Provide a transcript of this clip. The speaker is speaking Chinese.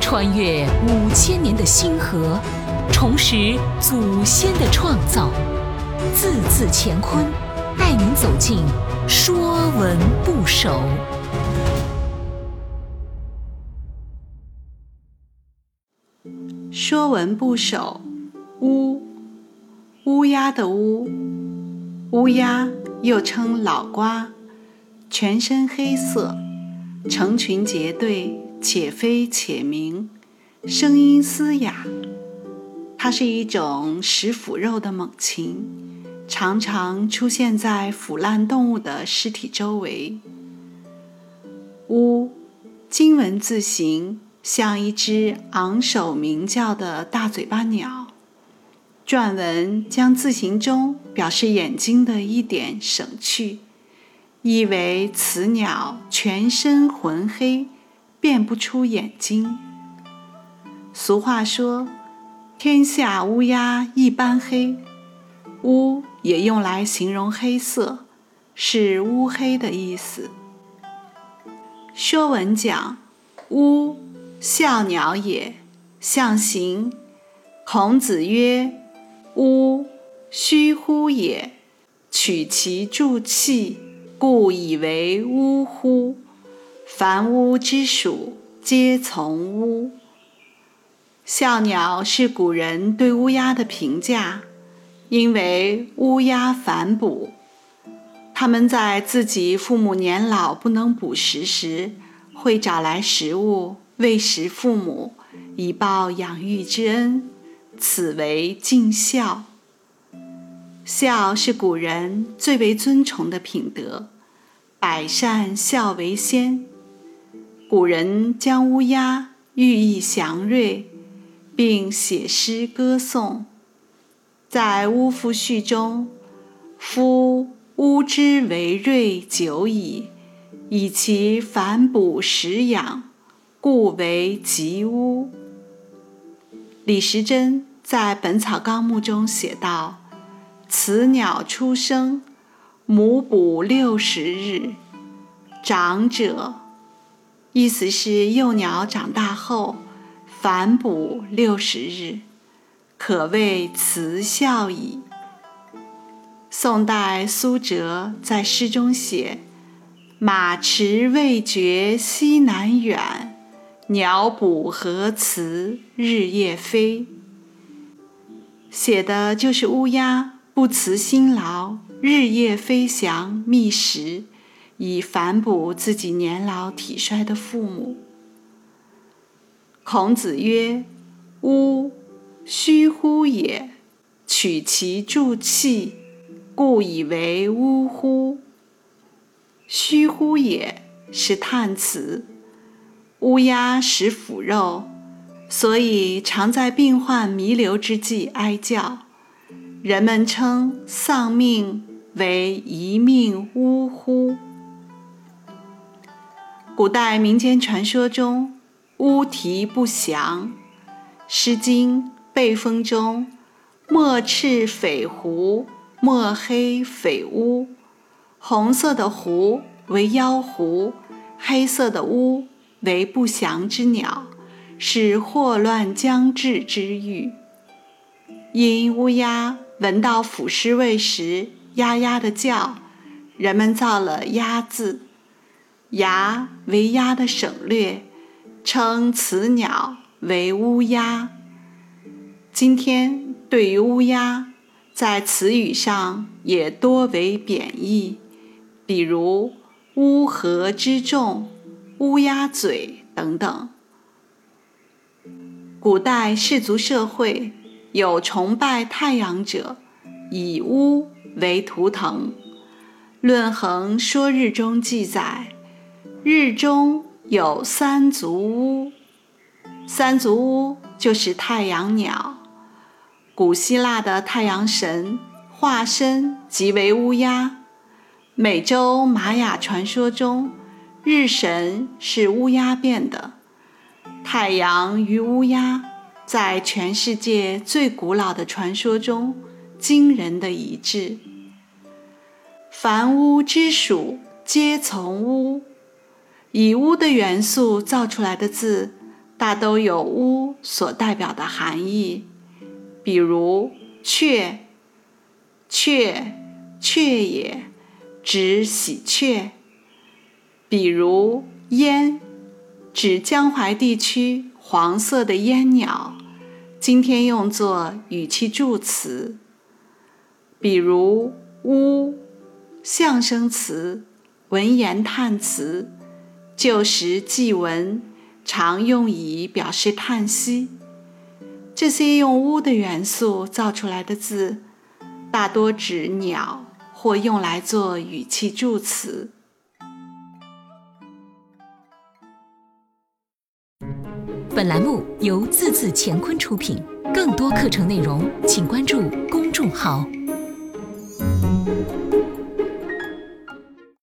穿越五千年的星河，重拾祖先的创造，字字乾坤，带您走进《说文不首》。《说文不首》乌乌鸦的乌，乌鸦又称老瓜，全身黑色，成群结队，且飞且鸣，声音嘶哑。它是一种食腐肉的猛禽，常常出现在腐烂动物的尸体周围。乌，金文字形。像一只昂首鸣叫的大嘴巴鸟，篆文将字形中表示眼睛的一点省去，意为此鸟全身浑黑，辨不出眼睛。俗话说：“天下乌鸦一般黑”，乌也用来形容黑色，是乌黑的意思。《说文》讲乌。笑鸟也，象形。孔子曰：“乌，虚乎也。取其助气，故以为乌乎？凡乌之属，皆从乌。”笑鸟是古人对乌鸦的评价，因为乌鸦反哺，它们在自己父母年老不能捕食时，会找来食物。喂食父母，以报养育之恩，此为尽孝。孝是古人最为尊崇的品德，百善孝为先。古人将乌鸦寓意祥瑞，并写诗歌颂。在《乌夫序》中，夫乌之为瑞久矣，以其反哺食养。故为吉乌。李时珍在《本草纲目》中写道：“此鸟出生，母哺六十日，长者。”意思是幼鸟长大后反哺六十日，可谓慈孝矣。宋代苏辙在诗中写：“马迟未觉西南远。”鸟哺何辞日夜飞，写的就是乌鸦不辞辛劳，日夜飞翔觅食，以反哺自己年老体衰的父母。孔子曰：“乌，虚乎也。取其助气，故以为乌乎？虚乎也是叹词。”乌鸦食腐肉，所以常在病患弥留之际哀叫。人们称丧命为“一命呜呼”。古代民间传说中，乌啼不祥，《诗经·背风》中：“墨赤匪狐，墨黑匪乌。”红色的狐为妖狐，黑色的乌。为不祥之鸟，是祸乱将至之预。因乌鸦闻到腐尸味时呀呀的叫，人们造了“鸦”字，“牙”为鸦的省略，称此鸟为乌鸦。今天对于乌鸦，在词语上也多为贬义，比如“乌合之众”。乌鸦嘴等等。古代氏族社会有崇拜太阳者，以乌为图腾。《论衡·说日》中记载，日中有三足乌。三足乌就是太阳鸟。古希腊的太阳神化身即为乌鸦。美洲玛雅传说中。日神是乌鸦变的，太阳与乌鸦在全世界最古老的传说中惊人的一致。凡乌之属，皆从乌。以“乌”的元素造出来的字，大都有“乌”所代表的含义。比如“雀”，“雀”，“雀也”，指喜鹊。比如“烟”，指江淮地区黄色的烟鸟，今天用作语气助词。比如“呜”，象声词、文言叹词，旧时祭文常用以表示叹息。这些用“乌”的元素造出来的字，大多指鸟，或用来做语气助词。本栏目由字字乾坤出品，更多课程内容，请关注公众号。